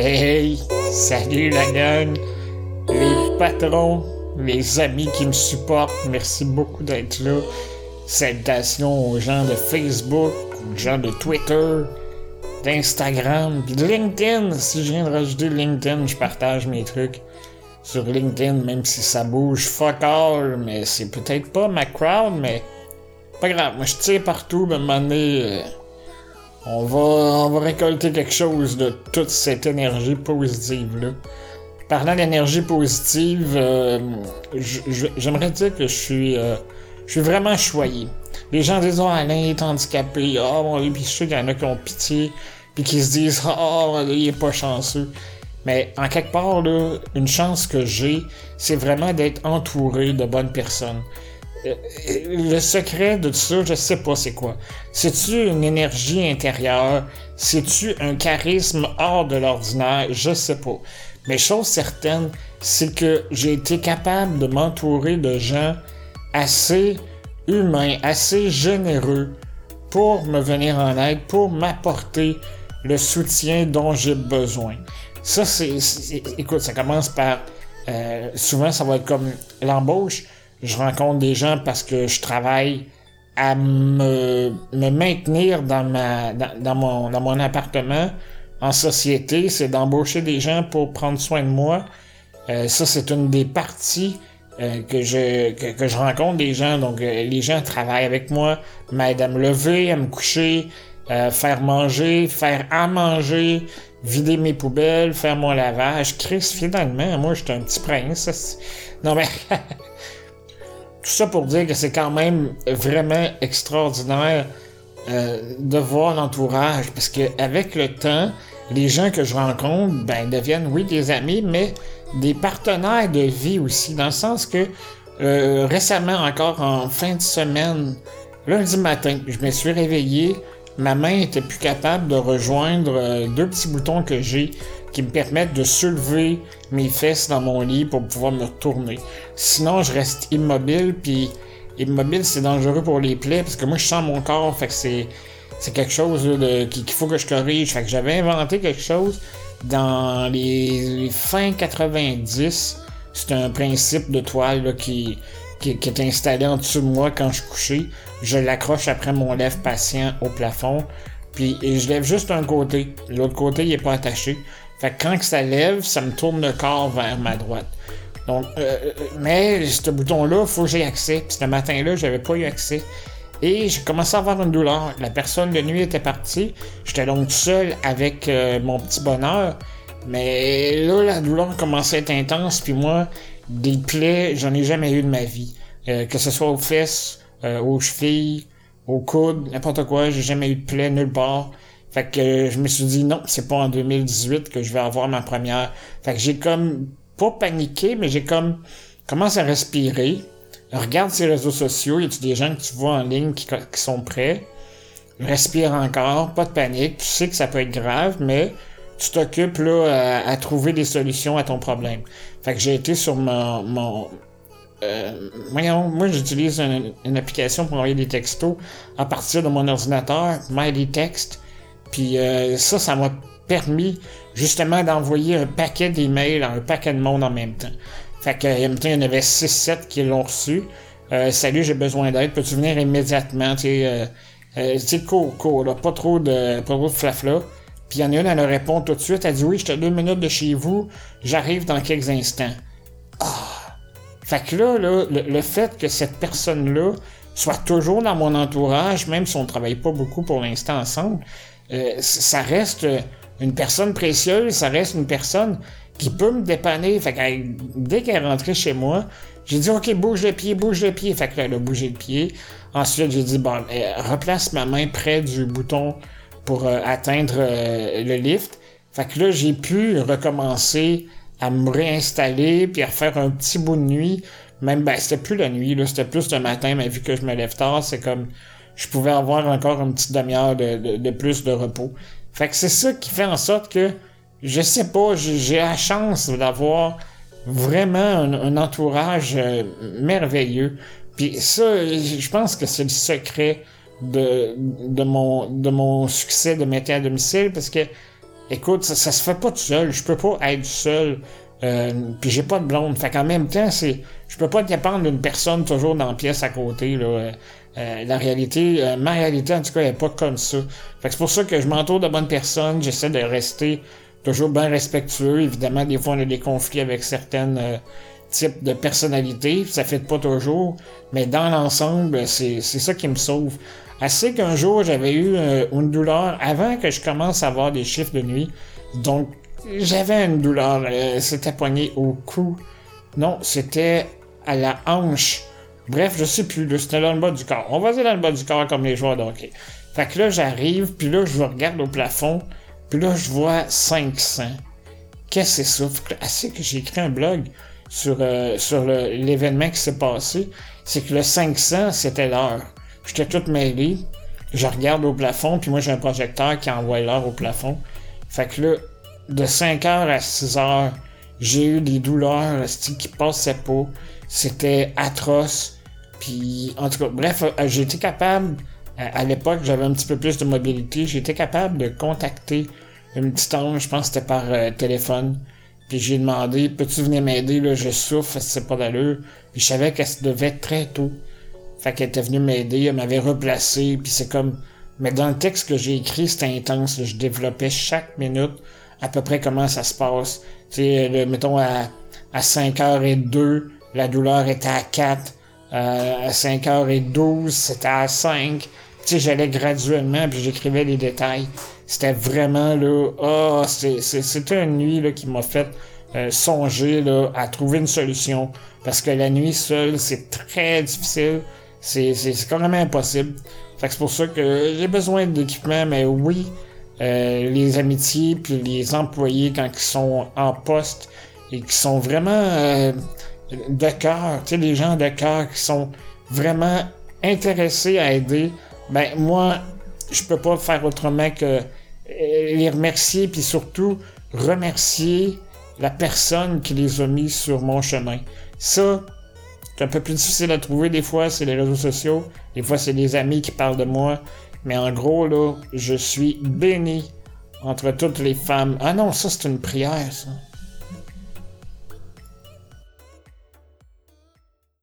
Hey, salut la gang, les patrons, les amis qui me supportent, merci beaucoup d'être là. Salutations aux gens de Facebook, aux gens de Twitter, d'Instagram, puis de LinkedIn. Si je viens de rajouter LinkedIn, je partage mes trucs sur LinkedIn, même si ça bouge fuck all, mais c'est peut-être pas ma crowd, mais pas grave. Moi, je tire partout, mais à un moment euh, on va, on va récolter quelque chose de toute cette énergie positive-là. Parlant d'énergie positive, euh, j'aimerais dire que je suis, euh, je suis vraiment choyé. Les gens disent, oh, Alain est handicapé, oh, je sais qu'il y en a qui ont pitié, puis qui se disent, oh, il est pas chanceux. Mais en quelque part, là, une chance que j'ai, c'est vraiment d'être entouré de bonnes personnes. Euh, le secret de tout ça, je sais pas c'est quoi. C'est-tu une énergie intérieure? C'est-tu un charisme hors de l'ordinaire? Je sais pas. Mais chose certaine, c'est que j'ai été capable de m'entourer de gens assez humains, assez généreux pour me venir en aide, pour m'apporter le soutien dont j'ai besoin. Ça, c'est, écoute, ça commence par, euh, souvent, ça va être comme l'embauche je rencontre des gens parce que je travaille à me, maintenir dans mon appartement en société, c'est d'embaucher des gens pour prendre soin de moi. Euh, ça, c'est une des parties euh, que je que, je rencontre des gens. Donc, euh, les gens travaillent avec moi, m'aident à me lever, à me coucher, faire manger, faire à manger, vider mes poubelles, faire mon lavage. Chris, finalement, moi, j'étais un petit prince. Non, mais Tout ça pour dire que c'est quand même vraiment extraordinaire euh, de voir l'entourage, parce que avec le temps, les gens que je rencontre, ben, deviennent, oui, des amis, mais des partenaires de vie aussi, dans le sens que euh, récemment encore en fin de semaine, lundi matin, je me suis réveillé, ma main était plus capable de rejoindre euh, deux petits boutons que j'ai qui me permettent de soulever mes fesses dans mon lit pour pouvoir me retourner. Sinon, je reste immobile, puis immobile, c'est dangereux pour les plaies, parce que moi, je sens mon corps, fait que c'est, c'est quelque chose qu'il faut que je corrige. Fait que j'avais inventé quelque chose dans les, fins 90. C'est un principe de toile qui, qui, est installé en dessous de moi quand je couché. Je l'accroche après mon lève patient au plafond. Puis je lève juste un côté. L'autre côté, il est pas attaché. Fait que quand ça lève, ça me tourne le corps vers ma droite. Donc, euh, euh mais ce bouton-là, faut que j'ai accès. Puis ce matin-là, j'avais pas eu accès. Et j'ai commencé à avoir une douleur. La personne de nuit était partie. J'étais donc seul avec euh, mon petit bonheur. Mais là, la douleur commençait à être intense. Puis moi, des plaies, j'en ai jamais eu de ma vie. Euh, que ce soit aux fesses, aux chevilles, aux coudes, n'importe quoi. J'ai jamais eu de plaies nulle part. Fait que je me suis dit non, c'est pas en 2018 que je vais avoir ma première. Fait que j'ai comme pas paniqué, mais j'ai comme commencé à respirer. Regarde ces réseaux sociaux, y a des gens que tu vois en ligne qui, sont prêts? Respire encore, pas de panique, tu sais que ça peut être grave, mais tu t'occupes là à, trouver des solutions à ton problème. Fait que j'ai été sur mon, mon euh, moi j'utilise une, application pour envoyer des textos à partir de mon ordinateur, MightyText. Puis euh, ça, ça m'a permis justement d'envoyer un paquet d'emails à un paquet de monde en même temps. Fait que, en même temps, il y en avait 6-7 qui l'ont reçu. Euh, salut, j'ai besoin d'aide, peux-tu venir immédiatement? Tu sais, euh, euh court, court, là, pas trop de, pas trop de flafla. Puis il y en a une, elle répond tout de suite, elle dit oui, j'étais deux minutes de chez vous, j'arrive dans quelques instants. Ah! Fait que là, là le, le fait que cette personne-là soit toujours dans mon entourage, même si on ne travaille pas beaucoup pour l'instant ensemble, euh, ça reste une personne précieuse, ça reste une personne qui peut me dépanner. Fait que dès qu'elle est rentrée chez moi, j'ai dit OK, bouge le pied, bouge le pied. Fait que elle a bougé le pied. Ensuite, j'ai dit bon, euh, replace ma main près du bouton pour euh, atteindre le lift. Fait que là, j'ai pu recommencer à me réinstaller puis à faire un petit bout de nuit. Même ben c'était plus la nuit, là, c'était plus le matin, mais vu que je me lève tard, c'est comme je pouvais avoir encore une petite demi-heure de, plus de repos. Fait que c'est ça qui fait en sorte que, je sais pas, j'ai la chance d'avoir vraiment un, entourage euh, merveilleux. Puis ça, je pense que c'est le secret de, de, mon, de mon succès de métier à domicile parce que écoute, ça, ça se fait pas tout seul. Je peux pas être seul. Euh, puis j'ai pas de blonde. Fait qu'en même temps, c'est. Je peux pas dépendre d'une personne toujours dans la pièce à côté. Là. Euh, euh, la réalité, euh, ma réalité en tout cas, elle est pas comme ça. C'est pour ça que je m'entoure de bonnes personnes. J'essaie de rester toujours bien respectueux. Évidemment, des fois on a des conflits avec certaines types de personnalités. Ça fait pas toujours. Mais dans l'ensemble, c'est ça qui me sauve. Assez qu'un jour, j'avais eu une douleur avant que je commence à avoir des chiffres de nuit. Donc, j'avais une douleur. Euh, c'était poigné au cou. Non, c'était à la hanche. Bref, je sais plus. C'était dans le bas du corps. On va dire dans le bas du corps comme les joueurs de. Fait que là, j'arrive, puis là, je regarde au plafond, puis là, je vois 500. Qu'est-ce que c'est ça? Assez que j'ai écrit un blog sur, euh, l'événement qui s'est passé. C'est que le 500, c'était l'heure. J'étais toute mêlé. Je regarde au plafond, puis moi, j'ai un projecteur qui envoie l'heure au plafond. Fait que là, de 5h à 6h, j'ai eu des douleurs qui passaient pas. C'était atroce. Puis, en tout cas, bref, euh, été capable, à, l'époque, j'avais un petit peu plus de mobilité, j'étais capable de contacter une petite ange, je pense que c'était par euh, téléphone. Puis j'ai demandé, peux-tu venir m'aider, là, je souffre, c'est pas d'allure. Puis je savais qu'elle se devait très tôt. Fait qu'elle était venue m'aider, elle m'avait replacé, puis c'est comme... Mais dans le texte que j'ai écrit, c'était intense, je développais chaque minute à peu près comment ça se passe. Tu sais, mettons à, à 5h02, la douleur était à 4. Euh, à 5h12, c'était à 5. Tu sais, j'allais graduellement, puis j'écrivais les détails. C'était vraiment, là, oh, c'était une nuit là, qui m'a fait euh, songer là, à trouver une solution. Parce que la nuit seule, c'est très difficile. C'est carrément impossible. Fait que c'est pour ça que j'ai besoin d'équipement, mais oui, euh, les amitiés puis les employés quand ils sont en poste et qui sont vraiment euh, de cœur, tu sais, les gens de cœur qui sont vraiment intéressés à aider, ben moi, je peux pas faire autrement que euh, les remercier puis surtout remercier la personne qui les a mis sur mon chemin. Ça, c'est un peu plus difficile à trouver des fois, c'est les réseaux sociaux, des fois c'est les amis qui parlent de moi, mais en gros, là, je suis béni entre toutes les femmes. Ah non, ça c'est une prière, ça.